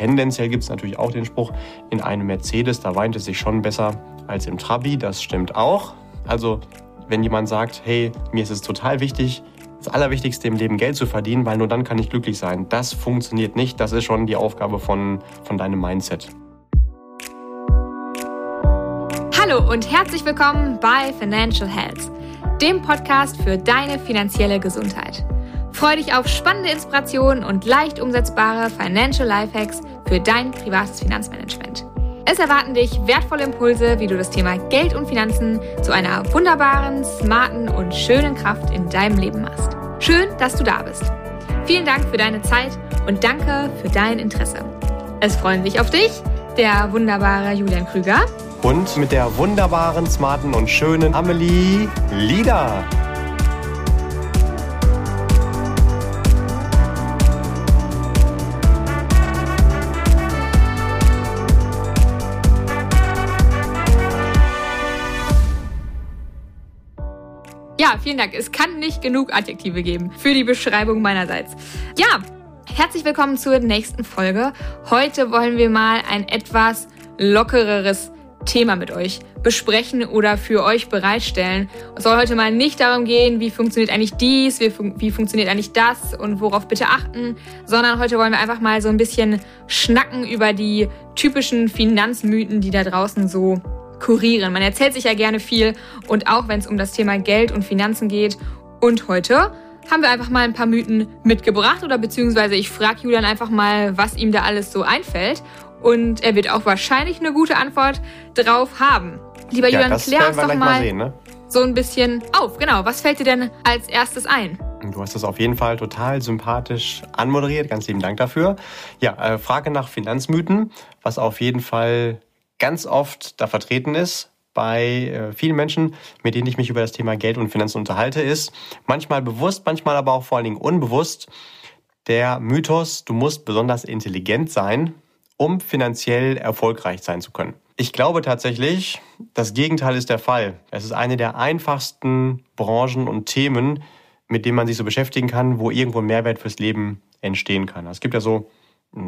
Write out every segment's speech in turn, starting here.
tendenziell gibt es natürlich auch den Spruch, in einem Mercedes, da weint es sich schon besser als im Trabi. Das stimmt auch. Also wenn jemand sagt, hey, mir ist es total wichtig, das Allerwichtigste im Leben Geld zu verdienen, weil nur dann kann ich glücklich sein. Das funktioniert nicht. Das ist schon die Aufgabe von, von deinem Mindset. Hallo und herzlich willkommen bei Financial Health, dem Podcast für deine finanzielle Gesundheit. Freue dich auf spannende Inspirationen und leicht umsetzbare Financial Lifehacks für dein privates Finanzmanagement. Es erwarten dich wertvolle Impulse, wie du das Thema Geld und Finanzen zu einer wunderbaren, smarten und schönen Kraft in deinem Leben machst. Schön, dass du da bist. Vielen Dank für deine Zeit und danke für dein Interesse. Es freuen sich auf dich der wunderbare Julian Krüger und mit der wunderbaren, smarten und schönen Amelie Lieder. Vielen Dank. Es kann nicht genug Adjektive geben für die Beschreibung meinerseits. Ja, herzlich willkommen zur nächsten Folge. Heute wollen wir mal ein etwas lockereres Thema mit euch besprechen oder für euch bereitstellen. Es soll heute mal nicht darum gehen, wie funktioniert eigentlich dies, wie, fun wie, funktioniert eigentlich das und worauf bitte achten, sondern heute wollen wir einfach mal so ein bisschen schnacken über die typischen Finanzmythen, die da draußen so kurieren. Man erzählt sich ja gerne viel und auch wenn es um das Thema Geld und Finanzen geht. Und heute haben wir einfach mal ein paar Mythen mitgebracht oder beziehungsweise ich frage Julian einfach mal, was ihm da alles so einfällt. Und er wird auch wahrscheinlich eine gute Antwort drauf haben. Lieber ja, Julian, klär uns doch mal, mal sehen, ne? so ein bisschen auf. Genau, was fällt dir denn als erstes ein? Du hast das auf jeden Fall total sympathisch anmoderiert. Ganz lieben Dank dafür. Ja, äh, Frage nach Finanzmythen, was auf jeden Fall ganz oft da vertreten ist bei äh, vielen Menschen, mit denen ich mich über das Thema Geld und Finanzen unterhalte, ist manchmal bewusst, manchmal aber auch vor allen Dingen unbewusst der Mythos, du musst besonders intelligent sein, um finanziell erfolgreich sein zu können. Ich glaube tatsächlich, das Gegenteil ist der Fall. Es ist eine der einfachsten Branchen und Themen, mit denen man sich so beschäftigen kann, wo irgendwo ein Mehrwert fürs Leben entstehen kann. Es gibt ja so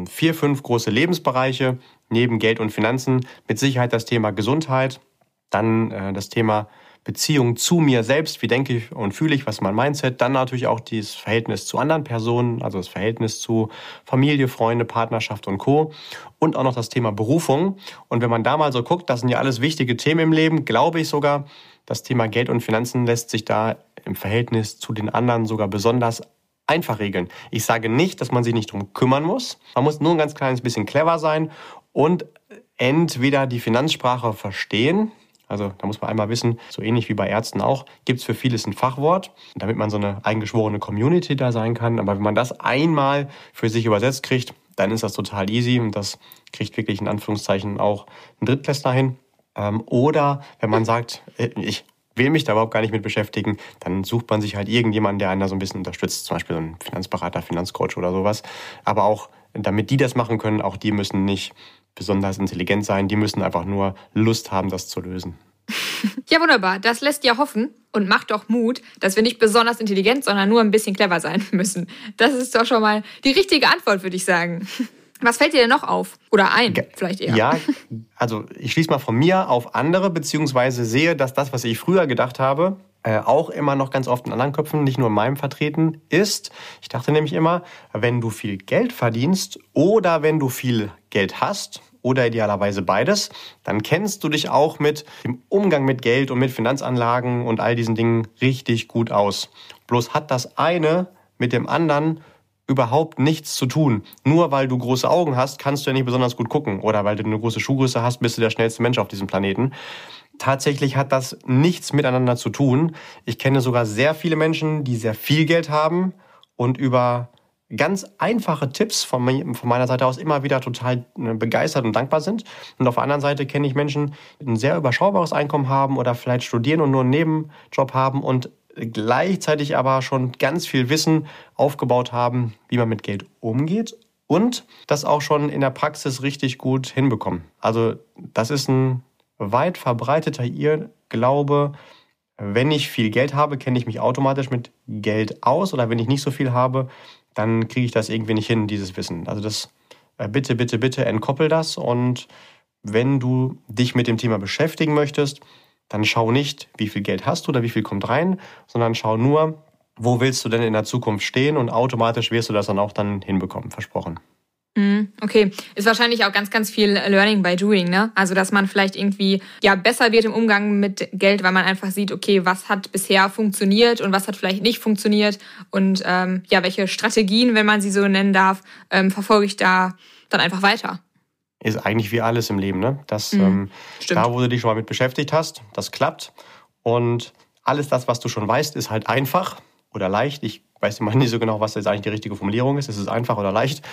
vier, fünf große Lebensbereiche neben Geld und Finanzen. Mit Sicherheit das Thema Gesundheit, dann äh, das Thema Beziehung zu mir selbst, wie denke ich und fühle ich, was ist mein Mindset, dann natürlich auch das Verhältnis zu anderen Personen, also das Verhältnis zu Familie, Freunde, Partnerschaft und Co. Und auch noch das Thema Berufung. Und wenn man da mal so guckt, das sind ja alles wichtige Themen im Leben, glaube ich sogar, das Thema Geld und Finanzen lässt sich da im Verhältnis zu den anderen sogar besonders einfach regeln. Ich sage nicht, dass man sich nicht drum kümmern muss. Man muss nur ein ganz kleines bisschen clever sein und entweder die Finanzsprache verstehen, also da muss man einmal wissen, so ähnlich wie bei Ärzten auch, gibt es für vieles ein Fachwort, damit man so eine eingeschworene Community da sein kann. Aber wenn man das einmal für sich übersetzt kriegt, dann ist das total easy und das kriegt wirklich in Anführungszeichen auch ein Drittklässler hin. Ähm, oder wenn man sagt, äh, ich will mich da überhaupt gar nicht mit beschäftigen, dann sucht man sich halt irgendjemanden, der einen da so ein bisschen unterstützt, zum Beispiel so ein Finanzberater, Finanzcoach oder sowas. Aber auch, damit die das machen können, auch die müssen nicht besonders intelligent sein, die müssen einfach nur Lust haben, das zu lösen. Ja, wunderbar. Das lässt ja hoffen und macht doch Mut, dass wir nicht besonders intelligent, sondern nur ein bisschen clever sein müssen. Das ist doch schon mal die richtige Antwort, würde ich sagen. Was fällt dir denn noch auf? Oder ein, vielleicht eher? Ja, also ich schließe mal von mir auf andere, beziehungsweise sehe, dass das, was ich früher gedacht habe, äh, auch immer noch ganz oft in anderen Köpfen, nicht nur in meinem vertreten ist. Ich dachte nämlich immer, wenn du viel Geld verdienst oder wenn du viel Geld hast oder idealerweise beides, dann kennst du dich auch mit dem Umgang mit Geld und mit Finanzanlagen und all diesen Dingen richtig gut aus. Bloß hat das eine mit dem anderen überhaupt nichts zu tun. Nur weil du große Augen hast, kannst du ja nicht besonders gut gucken. Oder weil du eine große Schuhgröße hast, bist du der schnellste Mensch auf diesem Planeten. Tatsächlich hat das nichts miteinander zu tun. Ich kenne sogar sehr viele Menschen, die sehr viel Geld haben und über ganz einfache Tipps von, meiner Seite aus immer wieder total äh, begeistert und dankbar sind. Und auf der anderen Seite kenne ich Menschen, die ein sehr überschaubares Einkommen haben oder vielleicht studieren und nur einen Nebenjob haben und gleichzeitig aber schon ganz viel Wissen aufgebaut haben, wie man mit Geld umgeht und das auch schon in der Praxis richtig gut hinbekommen. Also das ist ein weit verbreiteter Irrglaube. Wenn ich viel Geld habe, kenne ich mich automatisch mit Geld aus oder wenn ich nicht so viel habe, dann kriege ich das irgendwie nicht hin, dieses Wissen. Also das äh, bitte, bitte, bitte entkoppel das und wenn du dich mit dem Thema beschäftigen möchtest, dann schau nicht, wie viel Geld hast du oder wie viel kommt rein, sondern schau nur, wo willst du denn in der Zukunft stehen und automatisch wirst du das dann auch dann hinbekommen, versprochen. Mhm, okay, ist wahrscheinlich auch ganz, ganz viel Learning by Doing, ne? Also, dass man vielleicht irgendwie ja besser wird im Umgang mit Geld, weil man einfach sieht, okay, was hat bisher funktioniert und was hat vielleicht nicht funktioniert und ähm, ja, welche Strategien, wenn man sie so nennen darf, ähm, verfolge ich da dann einfach weiter. Ist eigentlich wie alles im Leben, ne? Das, mhm, ähm, da, wo du dich schon mal mit beschäftigt hast, das klappt und alles das, was du schon weißt, ist halt einfach oder leicht. Ich weiß immer nicht so genau, was jetzt eigentlich die richtige Formulierung ist. Ist es einfach oder leicht?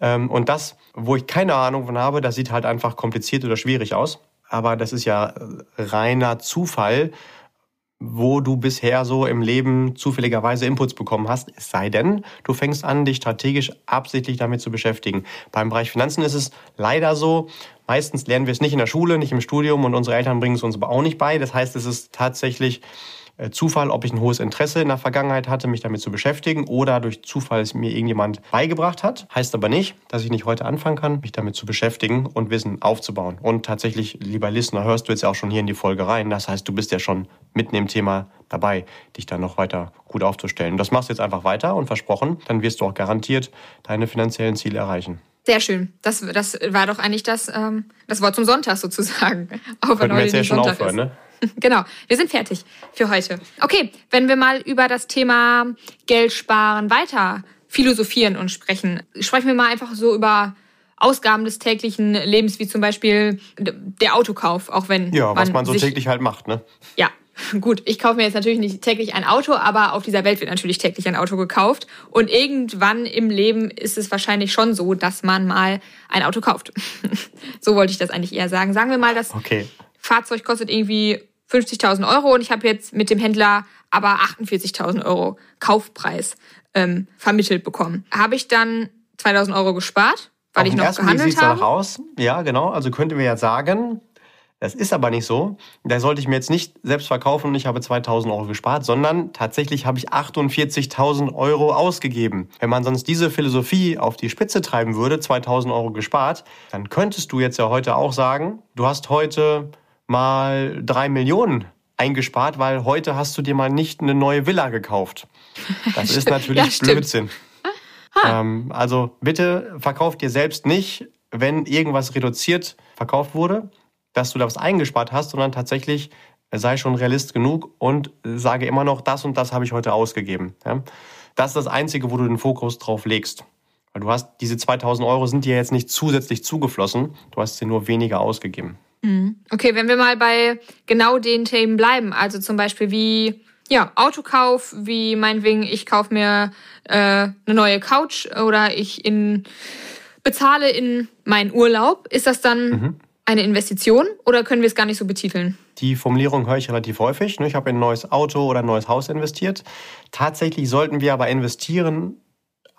Ähm, und das, wo ich keine Ahnung von habe, das sieht halt einfach kompliziert oder schwierig aus. Aber das ist ja reiner Zufall, wo du bisher so im Leben zufälligerweise Inputs bekommen hast. Es sei denn, du fängst an, dich strategisch absichtlich damit zu beschäftigen. Beim Bereich Finanzen ist es leider so, meistens lernen wir es nicht in der Schule, nicht im Studium und unsere Eltern bringen es uns aber auch nicht bei. Das heißt, es ist tatsächlich Zufall, ob ich ein hohes Interesse in der Vergangenheit hatte, mich damit zu beschäftigen oder durch Zufall es mir irgendjemand beigebracht hat. Heißt aber nicht, dass ich nicht heute anfangen kann, mich damit zu beschäftigen und Wissen aufzubauen. Und tatsächlich, lieber Listener, hörst du jetzt auch schon hier in die Folge rein. Das heißt, du bist ja schon mitten im Thema dabei, dich dann noch weiter gut aufzustellen. Das machst du jetzt einfach weiter und versprochen, dann wirst du auch garantiert deine finanziellen Ziele erreichen. Sehr schön. Das, das war doch eigentlich das, ähm, das Wort zum Sonntag sozusagen. Auch wenn wir jetzt ja schon Sonntag aufhören, ist. ne? Genau, wir sind fertig für heute. Okay, wenn wir mal über das Thema Geld sparen weiter philosophieren und sprechen, sprechen wir mal einfach so über Ausgaben des täglichen Lebens, wie zum Beispiel der Autokauf, auch wenn. Ja, was man so täglich halt macht, ne? Ja. Gut, ich kaufe mir jetzt natürlich nicht täglich ein Auto, aber auf dieser Welt wird natürlich täglich ein Auto gekauft. Und irgendwann im Leben ist es wahrscheinlich schon so, dass man mal ein Auto kauft. so wollte ich das eigentlich eher sagen. Sagen wir mal, das okay. Fahrzeug kostet irgendwie 50.000 Euro und ich habe jetzt mit dem Händler aber 48.000 Euro Kaufpreis ähm, vermittelt bekommen. Habe ich dann 2.000 Euro gespart, weil Auf ich noch gehandelt Weg habe? Aus. Ja, genau. Also könnte wir ja sagen, das ist aber nicht so. Da sollte ich mir jetzt nicht selbst verkaufen und ich habe 2000 Euro gespart, sondern tatsächlich habe ich 48.000 Euro ausgegeben. Wenn man sonst diese Philosophie auf die Spitze treiben würde, 2000 Euro gespart, dann könntest du jetzt ja heute auch sagen, du hast heute mal drei Millionen eingespart, weil heute hast du dir mal nicht eine neue Villa gekauft. Das ist natürlich ja, Blödsinn. Ähm, also bitte verkauf dir selbst nicht, wenn irgendwas reduziert verkauft wurde, dass du da was eingespart hast, sondern tatsächlich sei schon realist genug und sage immer noch, das und das habe ich heute ausgegeben. Ja? Das ist das Einzige, wo du den Fokus drauf legst. Weil du hast, diese 2000 Euro sind dir jetzt nicht zusätzlich zugeflossen, du hast sie nur weniger ausgegeben. Mhm. Okay, wenn wir mal bei genau den Themen bleiben, also zum Beispiel wie ja, Autokauf, wie meinetwegen, ich kaufe mir äh, eine neue Couch oder ich in, bezahle in meinen Urlaub, ist das dann mhm. eine Investition oder können wir es gar nicht so betiteln? Die Formulierung höre ich relativ häufig. Ne? Ich habe in ein neues Auto oder ein neues Haus investiert. Tatsächlich sollten wir aber investieren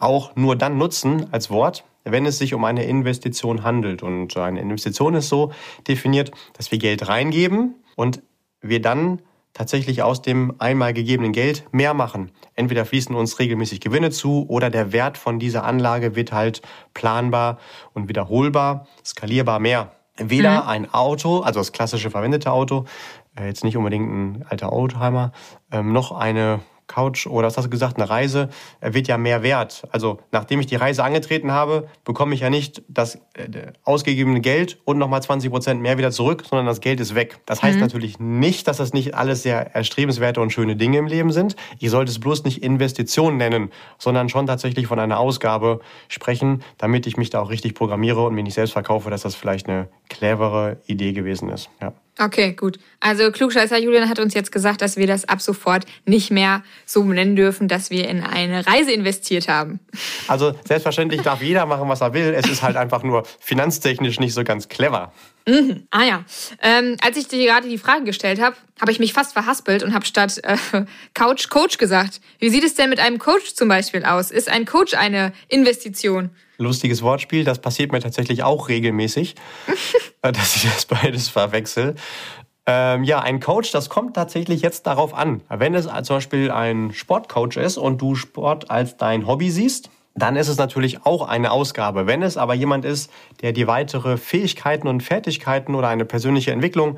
auch nur dann nutzen als Wort, wenn es sich um eine Investition handelt. Und eine Investition ist so definiert, dass wir Geld reingeben und wir dann tatsächlich aus dem einmal gegebenen Geld mehr machen. Entweder fließen uns regelmäßig Gewinne zu oder der Wert von dieser Anlage wird halt planbar und wiederholbar, skalierbar mehr. Weder mhm. ein Auto, also das klassische verwendete Auto, äh, jetzt nicht unbedingt ein alter Oldtimer, ähm, noch eine Couch oder was hast du gesagt, eine Reise wird ja mehr wert. Also nachdem ich die Reise angetreten habe, bekomme ich ja nicht das äh, ausgegebene Geld und nochmal 20 Prozent mehr wieder zurück, sondern das Geld ist weg. Das heißt mhm. natürlich nicht, dass das nicht alles sehr erstrebenswerte und schöne Dinge im Leben sind. Ich sollte es bloß nicht Investition nennen, sondern schon tatsächlich von einer Ausgabe sprechen, damit ich mich da auch richtig programmiere und mir nicht selbst verkaufe, dass das vielleicht eine clevere Idee gewesen ist. Ja. Okay, gut. Also Klugscheißer Julian hat uns jetzt gesagt, dass wir das ab sofort nicht mehr so nennen dürfen, dass wir in eine Reise investiert haben. Also selbstverständlich darf jeder machen, was er will. Es ist halt einfach nur finanztechnisch nicht so ganz clever. Mhm. Ah ja. Ähm, als ich dir gerade die Frage gestellt habe, habe ich mich fast verhaspelt und habe statt äh, Couch Coach gesagt. Wie sieht es denn mit einem Coach zum Beispiel aus? Ist ein Coach eine Investition? Lustiges Wortspiel. Das passiert mir tatsächlich auch regelmäßig, äh, dass ich das beides verwechsel. Ähm, ja, ein Coach, das kommt tatsächlich jetzt darauf an. Wenn es zum Beispiel ein Sportcoach ist und du Sport als dein Hobby siehst, dann ist es natürlich auch eine Ausgabe. Wenn es aber jemand ist, der dir weitere Fähigkeiten und Fertigkeiten oder eine persönliche Entwicklung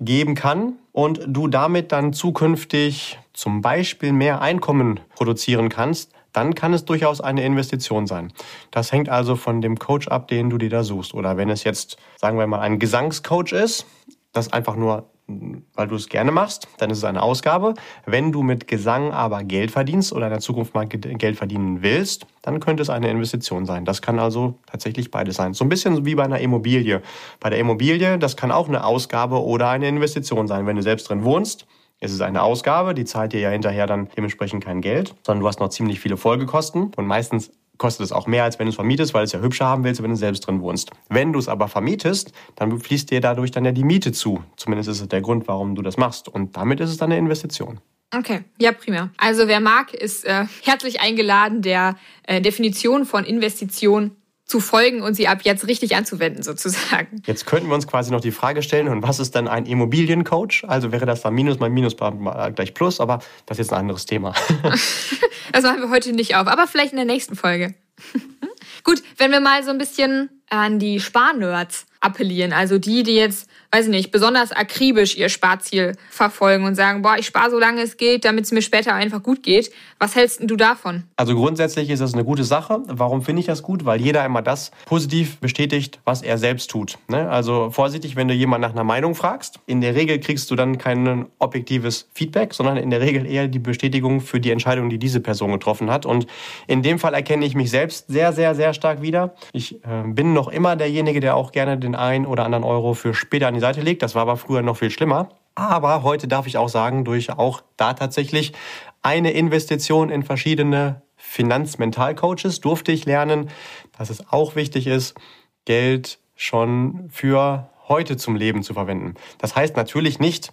geben kann und du damit dann zukünftig zum Beispiel mehr Einkommen produzieren kannst, dann kann es durchaus eine Investition sein. Das hängt also von dem Coach ab, den du dir da suchst. Oder wenn es jetzt, sagen wir mal, ein Gesangscoach ist, das einfach nur weil du es gerne machst, dann ist es eine Ausgabe. Wenn du mit Gesang aber Geld verdienst oder in der Zukunft mal Geld verdienen willst, dann könnte es eine Investition sein. Das kann also tatsächlich beides sein. So ein bisschen wie bei einer Immobilie. Bei der Immobilie, das kann auch eine Ausgabe oder eine Investition sein. Wenn du selbst drin wohnst, ist es eine Ausgabe, die zahlt dir ja hinterher dann dementsprechend kein Geld, sondern du hast noch ziemlich viele Folgekosten und meistens kostet es auch mehr, als wenn du es vermietest, weil du es ja hübscher haben willst, wenn du selbst drin wohnst. Wenn du es aber vermietest, dann fließt dir dadurch dann ja die Miete zu. Zumindest ist es der Grund, warum du das machst. Und damit ist es dann eine Investition. Okay, ja, prima. Also wer mag, ist äh, herzlich eingeladen, der äh, Definition von Investition zu folgen und sie ab jetzt richtig anzuwenden, sozusagen. Jetzt könnten wir uns quasi noch die Frage stellen, und was ist denn ein Immobiliencoach? Also wäre das dann Minus mal Minus gleich Plus, aber das ist jetzt ein anderes Thema. das machen wir heute nicht auf, aber vielleicht in der nächsten Folge. Gut, wenn wir mal so ein bisschen an die Sparnerds appellieren, also die, die jetzt weiß ich nicht, besonders akribisch ihr Sparziel verfolgen und sagen, boah, ich spare so lange es geht, damit es mir später einfach gut geht. Was hältst du davon? Also grundsätzlich ist das eine gute Sache. Warum finde ich das gut? Weil jeder immer das positiv bestätigt, was er selbst tut. Ne? Also vorsichtig, wenn du jemanden nach einer Meinung fragst. In der Regel kriegst du dann kein objektives Feedback, sondern in der Regel eher die Bestätigung für die Entscheidung, die diese Person getroffen hat. Und in dem Fall erkenne ich mich selbst sehr, sehr, sehr stark wieder. Ich äh, bin noch immer derjenige, der auch gerne den einen oder anderen Euro für später an die Seite legt. Das war aber früher noch viel schlimmer. Aber heute darf ich auch sagen, durch auch da tatsächlich eine Investition in verschiedene Finanzmentalcoaches durfte ich lernen, dass es auch wichtig ist, Geld schon für heute zum Leben zu verwenden. Das heißt natürlich nicht,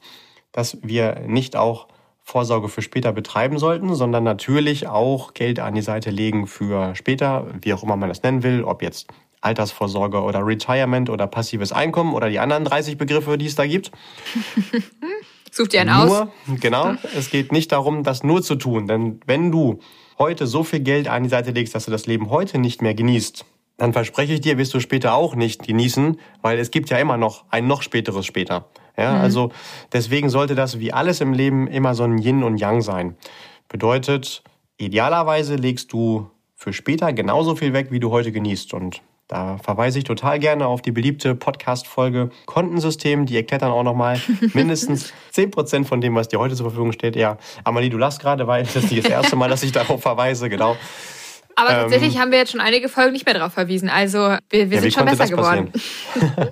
dass wir nicht auch Vorsorge für später betreiben sollten, sondern natürlich auch Geld an die Seite legen für später, wie auch immer man das nennen will, ob jetzt Altersvorsorge oder Retirement oder passives Einkommen oder die anderen 30 Begriffe, die es da gibt. Such dir einen nur, aus. Genau, es geht nicht darum, das nur zu tun. Denn wenn du heute so viel Geld an die Seite legst, dass du das Leben heute nicht mehr genießt, dann verspreche ich dir, wirst du später auch nicht genießen, weil es gibt ja immer noch ein noch späteres später. Ja, mhm. also deswegen sollte das wie alles im Leben immer so ein Yin und Yang sein. Bedeutet, idealerweise legst du für später genauso viel weg, wie du heute genießt. Und da verweise ich total gerne auf die beliebte Podcast-Folge Kontensystem. Die erklärt dann auch nochmal mindestens 10% von dem, was dir heute zur Verfügung steht. Ja, Amalie, du lachst gerade, weil das ist nicht das erste Mal, dass ich darauf verweise, genau. Aber ähm, tatsächlich haben wir jetzt schon einige Folgen nicht mehr darauf verwiesen. Also wir, wir ja, sind schon besser geworden.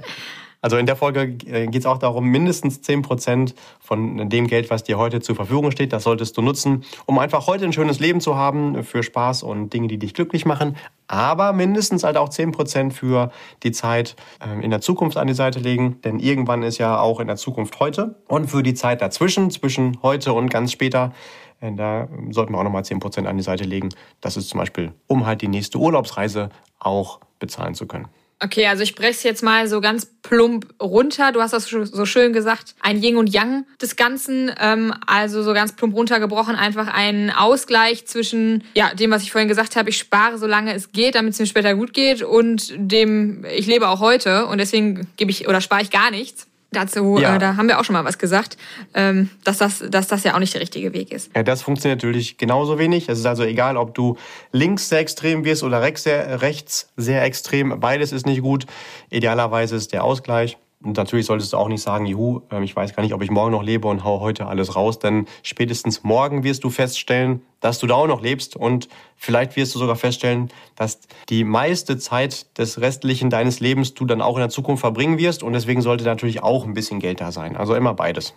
Also in der Folge äh, geht es auch darum, mindestens 10% von dem Geld, was dir heute zur Verfügung steht, das solltest du nutzen, um einfach heute ein schönes Leben zu haben, für Spaß und Dinge, die dich glücklich machen. Aber mindestens halt auch 10% für die Zeit ähm, in der Zukunft an die Seite legen. Denn irgendwann ist ja auch in der Zukunft heute. Und für die Zeit dazwischen, zwischen heute und ganz später, äh, da sollten wir auch nochmal 10% an die Seite legen. Das ist zum Beispiel, um halt die nächste Urlaubsreise auch bezahlen zu können. Okay, also ich breche es jetzt mal so ganz plump runter. Du hast das so schön gesagt, ein Yin und Yang des Ganzen. Ähm, also so ganz plump runtergebrochen, einfach ein Ausgleich zwischen ja dem, was ich vorhin gesagt habe, ich spare, solange es geht, damit es mir später gut geht, und dem, ich lebe auch heute und deswegen gebe ich oder spare ich gar nichts. Dazu, ja. äh, da haben wir auch schon mal was gesagt, ähm, dass, das, dass das ja auch nicht der richtige Weg ist. Ja, das funktioniert natürlich genauso wenig. Es ist also egal, ob du links sehr extrem wirst oder rechts sehr, rechts sehr extrem. Beides ist nicht gut. Idealerweise ist der Ausgleich. Und natürlich solltest du auch nicht sagen, juhu, ähm, ich weiß gar nicht, ob ich morgen noch lebe und hau heute alles raus, denn spätestens morgen wirst du feststellen, dass du da auch noch lebst und vielleicht wirst du sogar feststellen, dass die meiste Zeit des restlichen deines Lebens du dann auch in der Zukunft verbringen wirst und deswegen sollte natürlich auch ein bisschen Geld da sein. Also immer beides.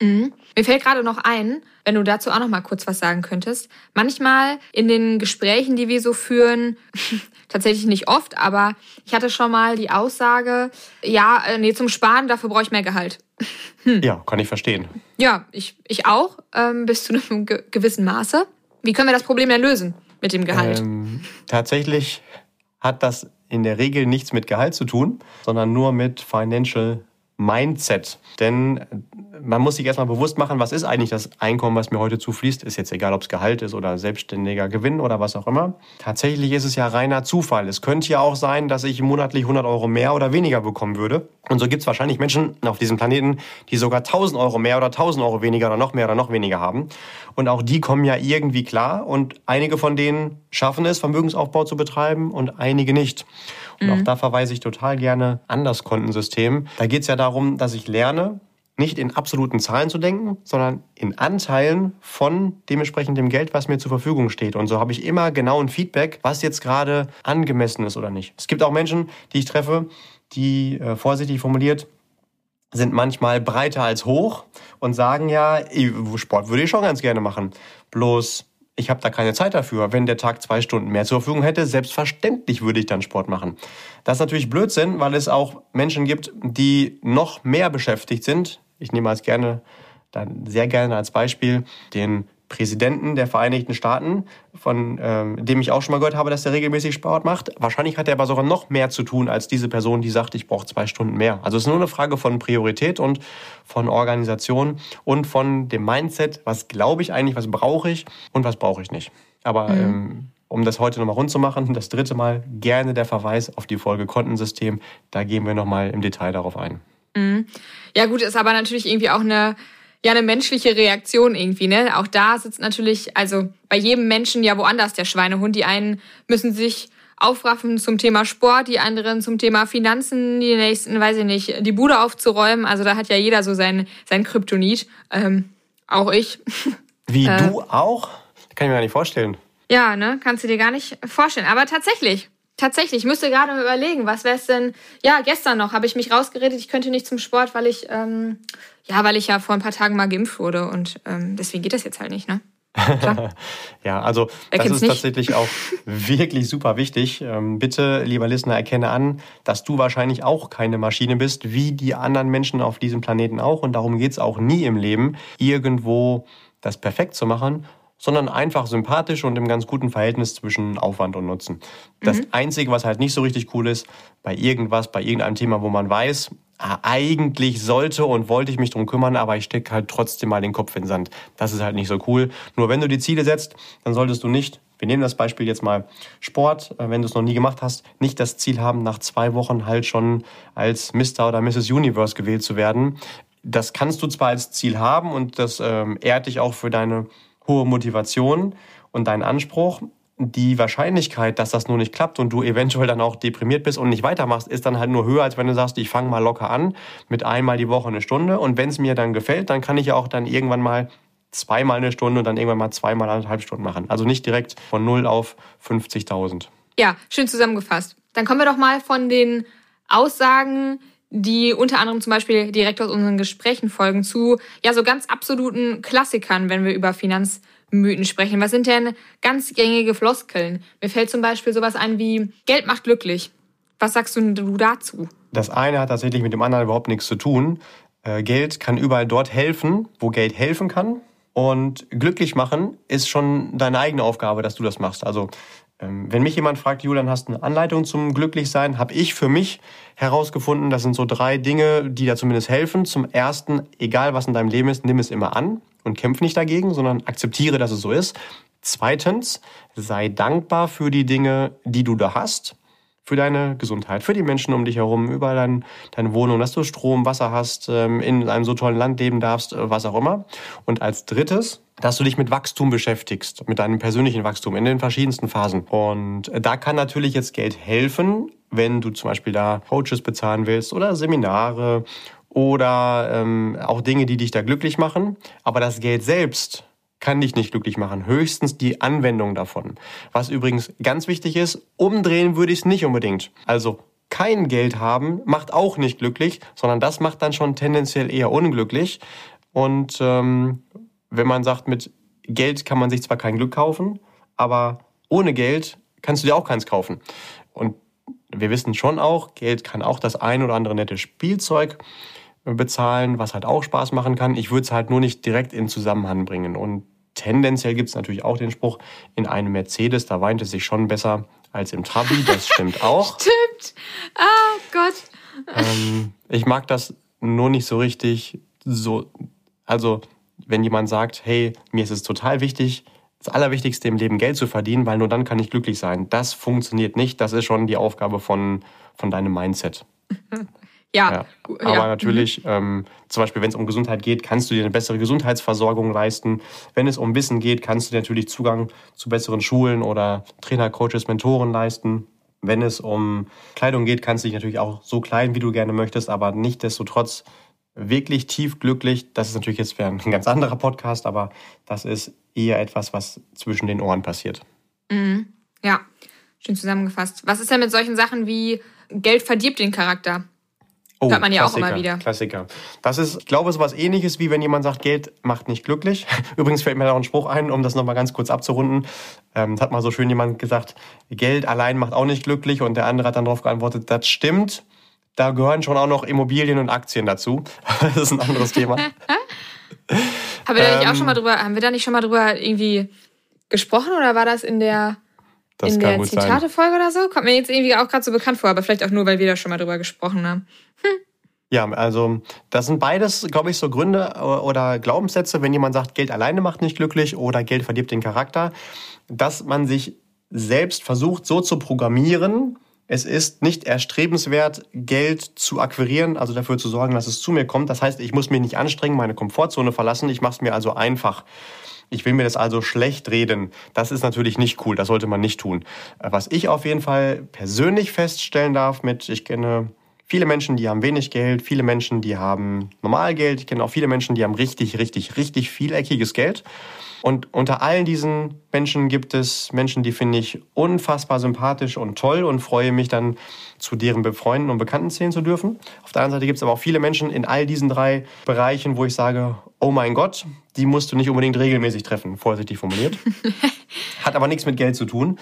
Mhm. Mir fällt gerade noch ein, wenn du dazu auch noch mal kurz was sagen könntest. Manchmal in den Gesprächen, die wir so führen, tatsächlich nicht oft, aber ich hatte schon mal die Aussage, ja, äh, nee, zum Sparen, dafür brauche ich mehr Gehalt. Hm. Ja, kann ich verstehen. Ja, ich, ich auch, ähm, bis zu einem ge gewissen Maße. Wie können wir das Problem denn lösen mit dem Gehalt? Ähm, tatsächlich hat das in der Regel nichts mit Gehalt zu tun, sondern nur mit Financial Mindset. Denn man muss sich erstmal bewusst machen, was ist eigentlich das Einkommen, was mir heute zufließt. Ist jetzt egal, ob es Gehalt ist oder selbstständiger Gewinn oder was auch immer. Tatsächlich ist es ja reiner Zufall. Es könnte ja auch sein, dass ich monatlich 100 Euro mehr oder weniger bekommen würde. Und so gibt es wahrscheinlich Menschen auf diesem Planeten, die sogar 1000 Euro mehr oder 1000 Euro weniger oder noch mehr oder noch weniger haben. Und auch die kommen ja irgendwie klar. Und einige von denen schaffen es, Vermögensaufbau zu betreiben und einige nicht. Und mhm. auch da verweise ich total gerne an das Kontensystem. Da geht es ja darum, dass ich lerne, nicht in absoluten Zahlen zu denken, sondern in Anteilen von dementsprechend dem Geld, was mir zur Verfügung steht. Und so habe ich immer genau ein Feedback, was jetzt gerade angemessen ist oder nicht. Es gibt auch Menschen, die ich treffe, die äh, vorsichtig formuliert sind manchmal breiter als hoch und sagen ja, Sport würde ich schon ganz gerne machen. Bloß ich habe da keine Zeit dafür. Wenn der Tag zwei Stunden mehr zur Verfügung hätte, selbstverständlich würde ich dann Sport machen. Das ist natürlich Blödsinn, weil es auch Menschen gibt, die noch mehr beschäftigt sind, ich nehme als gerne, dann sehr gerne als Beispiel den Präsidenten der Vereinigten Staaten, von ähm, dem ich auch schon mal gehört habe, dass er regelmäßig Sport macht. Wahrscheinlich hat er aber sogar noch mehr zu tun als diese Person, die sagt, ich brauche zwei Stunden mehr. Also es ist nur eine Frage von Priorität und von Organisation und von dem Mindset, was glaube ich eigentlich, was brauche ich und was brauche ich nicht. Aber mhm. ähm, um das heute nochmal rund zu machen, das dritte Mal gerne der Verweis auf die Folge Kontensystem. Da gehen wir nochmal im Detail darauf ein. Mhm. Ja gut, ist aber natürlich irgendwie auch eine ja eine menschliche Reaktion irgendwie, ne? Auch da sitzt natürlich, also bei jedem Menschen ja woanders der Schweinehund. Die einen müssen sich aufraffen zum Thema Sport, die anderen zum Thema Finanzen, die nächsten, weiß ich nicht, die Bude aufzuräumen. Also da hat ja jeder so sein, sein Kryptonit. Ähm, auch ich. Wie äh, du auch? Kann ich mir gar nicht vorstellen. Ja, ne? Kannst du dir gar nicht vorstellen. Aber tatsächlich, tatsächlich, ich müsste gerade mal überlegen, was wäre es denn? Ja, gestern noch habe ich mich rausgeredet, ich könnte nicht zum Sport, weil ich, ähm, ja, weil ich ja vor ein paar Tagen mal geimpft wurde und ähm, deswegen geht das jetzt halt nicht, ne? ja, also das ist nicht? tatsächlich auch wirklich super wichtig. Ähm, bitte, lieber Listener, erkenne an, dass du wahrscheinlich auch keine Maschine bist, wie die anderen Menschen auf diesem Planeten auch. Und darum geht es auch nie im Leben, irgendwo das perfekt zu machen, sondern einfach sympathisch und im ganz guten Verhältnis zwischen Aufwand und Nutzen. Das mhm. Einzige, was halt nicht so richtig cool ist, bei irgendwas, bei irgendeinem Thema, wo man weiß, ah, eigentlich sollte und wollte ich mich drum kümmern, aber ich stecke halt trotzdem mal den Kopf in den Sand. Das ist halt nicht so cool. Nur wenn du die Ziele setzt, dann solltest du nicht wir nehmen das Beispiel jetzt mal Sport, äh, wenn du es noch nie gemacht hast, nicht das Ziel haben, nach zwei Wochen halt schon als Mr. oder Mrs. Universe gewählt zu werden. Das kannst du zwar als Ziel haben und das ähm, ehrt dich auch für deine hohe Motivation und dein Anspruch. Die Wahrscheinlichkeit, dass das nur nicht klappt und du eventuell dann auch deprimiert bist und nicht weitermachst, ist dann halt nur höher, als wenn du sagst, ich fange mal locker an mit einmal die Woche eine Stunde und wenn es mir dann gefällt, dann kann ich ja auch dann irgendwann mal zweimal eine Stunde und dann irgendwann mal zweimal anderthalb Stunden machen. Also nicht direkt von null auf 50.000. Ja, schön zusammengefasst. Dann kommen wir doch mal von den Aussagen die unter anderem zum Beispiel direkt aus unseren Gesprächen folgen, zu ja so ganz absoluten Klassikern, wenn wir über Finanzmythen sprechen. Was sind denn ganz gängige Floskeln? Mir fällt zum Beispiel sowas ein wie Geld macht glücklich. Was sagst du dazu? Das eine hat tatsächlich mit dem anderen überhaupt nichts zu tun. Äh, Geld kann überall dort helfen, wo Geld helfen kann. Und glücklich machen ist schon deine eigene Aufgabe, dass du das machst. Also wenn mich jemand fragt, Julian, hast du eine Anleitung zum Glücklichsein, habe ich für mich herausgefunden, das sind so drei Dinge, die da zumindest helfen. Zum ersten, egal was in deinem Leben ist, nimm es immer an und kämpf nicht dagegen, sondern akzeptiere, dass es so ist. Zweitens, sei dankbar für die Dinge, die du da hast für deine Gesundheit, für die Menschen um dich herum, über dein, deine Wohnung, dass du Strom, Wasser hast, ähm, in einem so tollen Land leben darfst, äh, was auch immer. Und als drittes, dass du dich mit Wachstum beschäftigst, mit deinem persönlichen Wachstum in den verschiedensten Phasen. Und äh, da kann natürlich jetzt Geld helfen, wenn du zum Beispiel da Coaches bezahlen willst oder Seminare oder ähm, auch Dinge, die dich da glücklich machen. Aber das Geld selbst kann dich nicht glücklich machen. Höchstens die Anwendung davon. Was übrigens ganz wichtig ist, umdrehen würde ich es nicht unbedingt. Also kein Geld haben macht auch nicht glücklich, sondern das macht dann schon tendenziell eher unglücklich. Und ähm, wenn man sagt, mit Geld kann man sich zwar kein Glück kaufen, aber ohne Geld kannst du dir auch keins kaufen. Und wir wissen schon auch, Geld kann auch das ein oder andere nette Spielzeug bezahlen, was halt auch Spaß machen kann. Ich würde es halt nur nicht direkt in Zusammenhang bringen. Und tendenziell gibt es natürlich auch den Spruch, in einem Mercedes, da weint es sich schon besser als im Trabi. Das stimmt auch. stimmt. Oh Gott. Ähm, ich mag das nur nicht so richtig so Also, wenn jemand sagt, hey, mir ist es total wichtig, das Allerwichtigste im Leben Geld zu verdienen, weil nur dann kann ich glücklich sein. Das funktioniert nicht. Das ist schon die Aufgabe von, von deinem Mindset. Ja. ja. Aber ja. natürlich, ähm, zum Beispiel, wenn es um Gesundheit geht, kannst du dir eine bessere Gesundheitsversorgung leisten. Wenn es um Wissen geht, kannst du dir natürlich Zugang zu besseren Schulen oder Trainer, Coaches, Mentoren leisten. Wenn es um Kleidung geht, kannst du dich natürlich auch so kleiden, wie du gerne möchtest, aber nichtdestotrotz wirklich tief glücklich. Das ist natürlich jetzt ein ganz anderer Podcast, aber das ist eher etwas, was zwischen den Ohren passiert. Mhm. Ja, schön zusammengefasst. Was ist denn mit solchen Sachen wie Geld verdirbt den Charakter? Oh, Hört man ja Klassiker, auch immer wieder. Klassiker. Das ist, ich glaube, so was ähnliches, wie wenn jemand sagt, Geld macht nicht glücklich. Übrigens fällt mir da auch ein Spruch ein, um das nochmal ganz kurz abzurunden. Ähm, das hat mal so schön jemand gesagt, Geld allein macht auch nicht glücklich. Und der andere hat dann darauf geantwortet, das stimmt. Da gehören schon auch noch Immobilien und Aktien dazu. das ist ein anderes Thema. haben wir da nicht auch schon mal ähm, drüber, haben wir da nicht schon mal drüber irgendwie gesprochen oder war das in der das in der Zitate-Folge oder so? Kommt mir jetzt irgendwie auch gerade so bekannt vor, aber vielleicht auch nur, weil wir da schon mal drüber gesprochen haben. Hm. Ja, also das sind beides, glaube ich, so Gründe oder Glaubenssätze, wenn jemand sagt, Geld alleine macht nicht glücklich oder Geld verdirbt den Charakter, dass man sich selbst versucht so zu programmieren, es ist nicht erstrebenswert, Geld zu akquirieren, also dafür zu sorgen, dass es zu mir kommt. Das heißt, ich muss mich nicht anstrengen, meine Komfortzone verlassen. Ich mache es mir also einfach. Ich will mir das also schlecht reden. Das ist natürlich nicht cool. Das sollte man nicht tun. Was ich auf jeden Fall persönlich feststellen darf mit, ich kenne viele Menschen, die haben wenig Geld, viele Menschen, die haben normal Geld. Ich kenne auch viele Menschen, die haben richtig, richtig, richtig vieleckiges Geld. Und unter allen diesen Menschen gibt es Menschen, die finde ich unfassbar sympathisch und toll und freue mich dann zu deren Befreunden und Bekannten zählen zu dürfen. Auf der anderen Seite gibt es aber auch viele Menschen in all diesen drei Bereichen, wo ich sage, oh mein Gott, die musst du nicht unbedingt regelmäßig treffen, vorsichtig formuliert. Hat aber nichts mit Geld zu tun.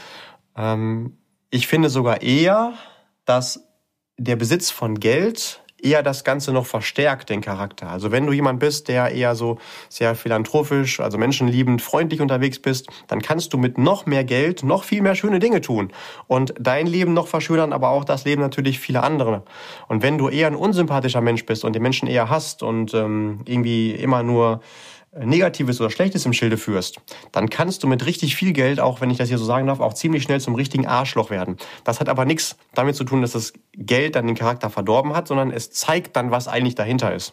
Ähm, ich finde sogar eher, dass der Besitz von Geld eher das Ganze noch verstärkt, den Charakter. Also wenn du jemand bist, der eher so sehr philanthropisch, also menschenliebend, freundlich unterwegs bist, dann kannst du mit noch mehr Geld noch viel mehr schöne Dinge tun und dein Leben noch verschönern, aber auch das Leben natürlich vieler andere. Und wenn du eher ein unsympathischer Mensch bist und die Menschen eher hasst und ähm, irgendwie immer nur Negatives oder Schlechtes im Schilde führst, dann kannst du mit richtig viel Geld, auch wenn ich das hier so sagen darf, auch ziemlich schnell zum richtigen Arschloch werden. Das hat aber nichts damit zu tun, dass das Geld dann den Charakter verdorben hat, sondern es zeigt dann, was eigentlich dahinter ist.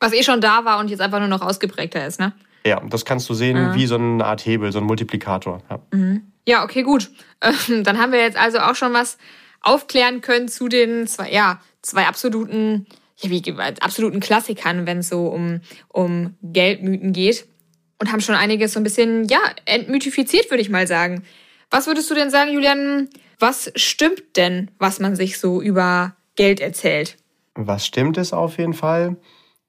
Was eh schon da war und jetzt einfach nur noch ausgeprägter ist, ne? Ja, das kannst du sehen ja. wie so eine Art Hebel, so ein Multiplikator. Ja, mhm. ja okay, gut. dann haben wir jetzt also auch schon was aufklären können zu den zwei, ja, zwei absoluten ja, wie absoluten Klassikern, wenn es so um, um Geldmythen geht. Und haben schon einiges so ein bisschen, ja, entmythifiziert, würde ich mal sagen. Was würdest du denn sagen, Julian? Was stimmt denn, was man sich so über Geld erzählt? Was stimmt ist auf jeden Fall,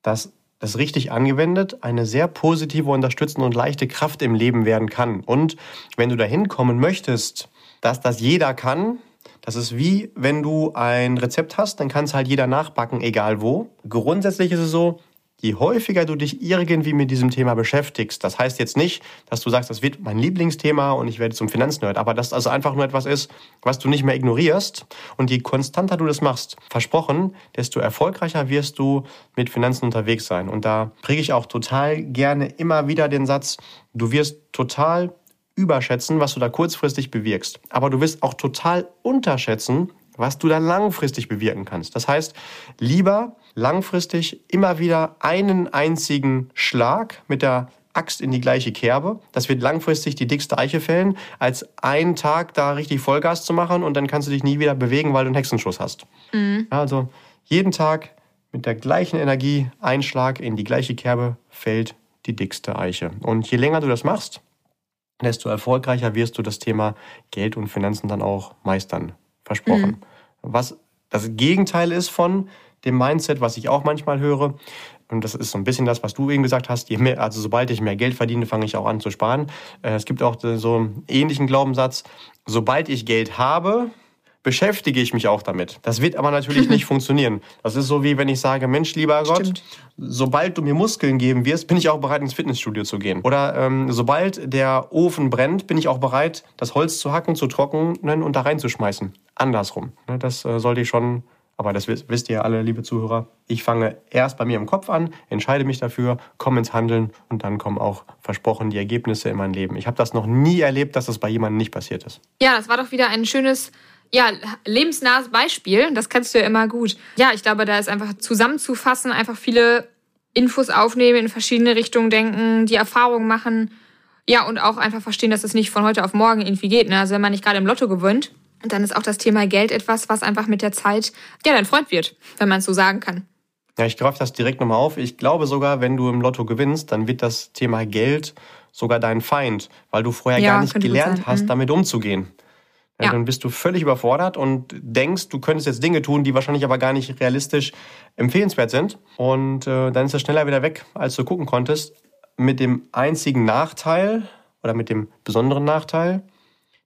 dass das richtig angewendet eine sehr positive, unterstützende und leichte Kraft im Leben werden kann. Und wenn du dahin kommen möchtest, dass das jeder kann, das ist wie, wenn du ein Rezept hast, dann kann es halt jeder nachbacken, egal wo. Grundsätzlich ist es so, je häufiger du dich irgendwie mit diesem Thema beschäftigst, das heißt jetzt nicht, dass du sagst, das wird mein Lieblingsthema und ich werde zum Finanznerd, aber dass das einfach nur etwas ist, was du nicht mehr ignorierst und je konstanter du das machst, versprochen, desto erfolgreicher wirst du mit Finanzen unterwegs sein. Und da präge ich auch total gerne immer wieder den Satz, du wirst total überschätzen, was du da kurzfristig bewirkst. Aber du wirst auch total unterschätzen, was du da langfristig bewirken kannst. Das heißt, lieber langfristig immer wieder einen einzigen Schlag mit der Axt in die gleiche Kerbe. Das wird langfristig die dickste Eiche fällen, als einen Tag da richtig Vollgas zu machen und dann kannst du dich nie wieder bewegen, weil du einen Hexenschuss hast. Mhm. Also jeden Tag mit der gleichen Energie ein Schlag in die gleiche Kerbe fällt die dickste Eiche. Und je länger du das machst, desto erfolgreicher wirst du das Thema Geld und Finanzen dann auch meistern. Versprochen. Mhm. Was das Gegenteil ist von dem Mindset, was ich auch manchmal höre, und das ist so ein bisschen das, was du eben gesagt hast, je mehr, also sobald ich mehr Geld verdiene, fange ich auch an zu sparen. Äh, es gibt auch so einen ähnlichen Glaubenssatz, sobald ich Geld habe, beschäftige ich mich auch damit. Das wird aber natürlich nicht funktionieren. Das ist so wie wenn ich sage, Mensch, lieber Gott, Stimmt. sobald du mir Muskeln geben wirst, bin ich auch bereit, ins Fitnessstudio zu gehen. Oder ähm, sobald der Ofen brennt, bin ich auch bereit, das Holz zu hacken, zu trocknen und da reinzuschmeißen. Andersrum. Ne, das äh, sollte ich schon Aber das wisst ihr alle, liebe Zuhörer. Ich fange erst bei mir im Kopf an, entscheide mich dafür, komme ins Handeln und dann kommen auch versprochen die Ergebnisse in mein Leben. Ich habe das noch nie erlebt, dass das bei jemandem nicht passiert ist. Ja, das war doch wieder ein schönes ja, lebensnahes Beispiel. Das kannst du ja immer gut. Ja, ich glaube, da ist einfach zusammenzufassen, einfach viele Infos aufnehmen, in verschiedene Richtungen denken, die Erfahrungen machen. Ja, und auch einfach verstehen, dass es nicht von heute auf morgen irgendwie geht. Ne? Also wenn man nicht gerade im Lotto gewinnt, dann ist auch das Thema Geld etwas, was einfach mit der Zeit ja dein Freund wird, wenn man es so sagen kann. Ja, ich greife das direkt nochmal auf. Ich glaube sogar, wenn du im Lotto gewinnst, dann wird das Thema Geld sogar dein Feind, weil du vorher ja, gar nicht gelernt hast, mhm. damit umzugehen. Ja. Dann bist du völlig überfordert und denkst, du könntest jetzt Dinge tun, die wahrscheinlich aber gar nicht realistisch empfehlenswert sind. Und äh, dann ist das schneller wieder weg, als du gucken konntest. Mit dem einzigen Nachteil oder mit dem besonderen Nachteil,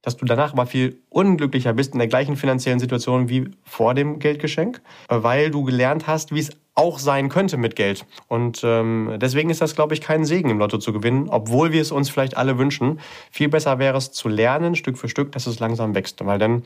dass du danach aber viel unglücklicher bist in der gleichen finanziellen Situation wie vor dem Geldgeschenk, weil du gelernt hast, wie es auch sein könnte mit Geld. Und ähm, deswegen ist das, glaube ich, kein Segen im Lotto zu gewinnen, obwohl wir es uns vielleicht alle wünschen. Viel besser wäre es zu lernen, Stück für Stück, dass es langsam wächst, weil dann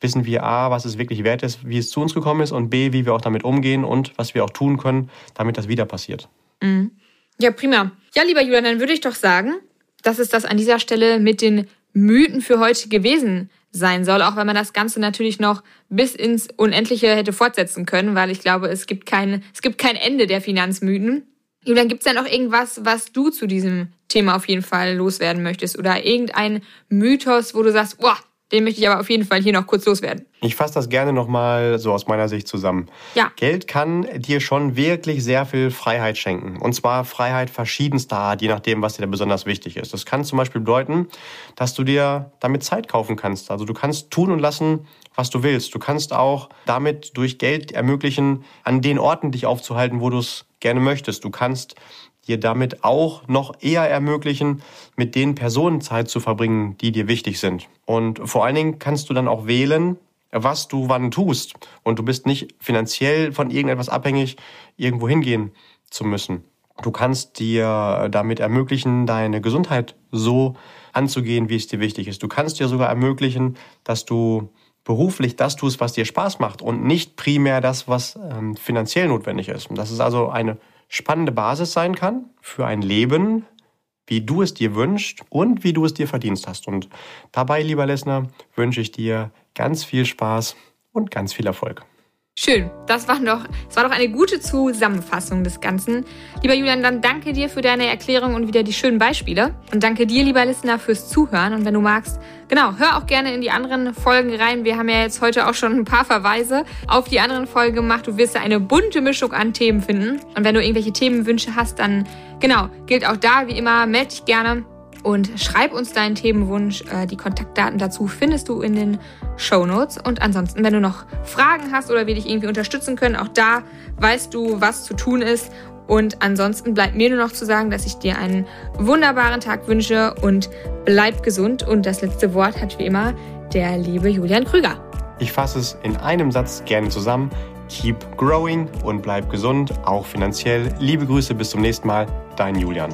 wissen wir A, was es wirklich wert ist, wie es zu uns gekommen ist und B, wie wir auch damit umgehen und was wir auch tun können, damit das wieder passiert. Mhm. Ja, prima. Ja, lieber Julian, dann würde ich doch sagen, dass es das an dieser Stelle mit den Mythen für heute gewesen sein soll, auch wenn man das Ganze natürlich noch bis ins Unendliche hätte fortsetzen können, weil ich glaube, es gibt kein, es gibt kein Ende der Finanzmythen. Und dann gibt es ja noch irgendwas, was du zu diesem Thema auf jeden Fall loswerden möchtest oder irgendein Mythos, wo du sagst, boah, den möchte ich aber auf jeden Fall hier noch kurz loswerden. Ich fasse das gerne nochmal so aus meiner Sicht zusammen. Ja. Geld kann dir schon wirklich sehr viel Freiheit schenken. Und zwar Freiheit verschiedenster Art, je nachdem, was dir da besonders wichtig ist. Das kann zum Beispiel bedeuten, dass du dir damit Zeit kaufen kannst. Also du kannst tun und lassen, was du willst. Du kannst auch damit durch Geld ermöglichen, an den Orten dich aufzuhalten, wo du es gerne möchtest. Du kannst dir damit auch noch eher ermöglichen, mit den Personen Zeit zu verbringen, die dir wichtig sind. Und vor allen Dingen kannst du dann auch wählen, was du wann tust. Und du bist nicht finanziell von irgendetwas abhängig, irgendwo hingehen zu müssen. Du kannst dir damit ermöglichen, deine Gesundheit so anzugehen, wie es dir wichtig ist. Du kannst dir sogar ermöglichen, dass du beruflich das tust, was dir Spaß macht und nicht primär das, was ähm, finanziell notwendig ist. Und das ist also eine spannende Basis sein kann für ein Leben, wie du es dir wünschst und wie du es dir verdienst hast. Und dabei, lieber Lesnar, wünsche ich dir ganz viel Spaß und ganz viel Erfolg. Schön, das war doch, das war doch eine gute Zusammenfassung des Ganzen. Lieber Julian, dann danke dir für deine Erklärung und wieder die schönen Beispiele. Und danke dir, lieber Listener, fürs Zuhören. Und wenn du magst, genau, hör auch gerne in die anderen Folgen rein. Wir haben ja jetzt heute auch schon ein paar Verweise auf die anderen Folgen gemacht. Du wirst da eine bunte Mischung an Themen finden. Und wenn du irgendwelche Themenwünsche hast, dann genau, gilt auch da wie immer, melde dich gerne und schreib uns deinen Themenwunsch. Äh, die Kontaktdaten dazu findest du in den Show Notes. Und ansonsten, wenn du noch Fragen hast oder wir dich irgendwie unterstützen können, auch da weißt du, was zu tun ist. Und ansonsten bleibt mir nur noch zu sagen, dass ich dir einen wunderbaren Tag wünsche und bleib gesund. Und das letzte Wort hat wie immer der liebe Julian Krüger. Ich fasse es in einem Satz gerne zusammen. Keep growing und bleib gesund, auch finanziell. Liebe Grüße, bis zum nächsten Mal. Dein Julian.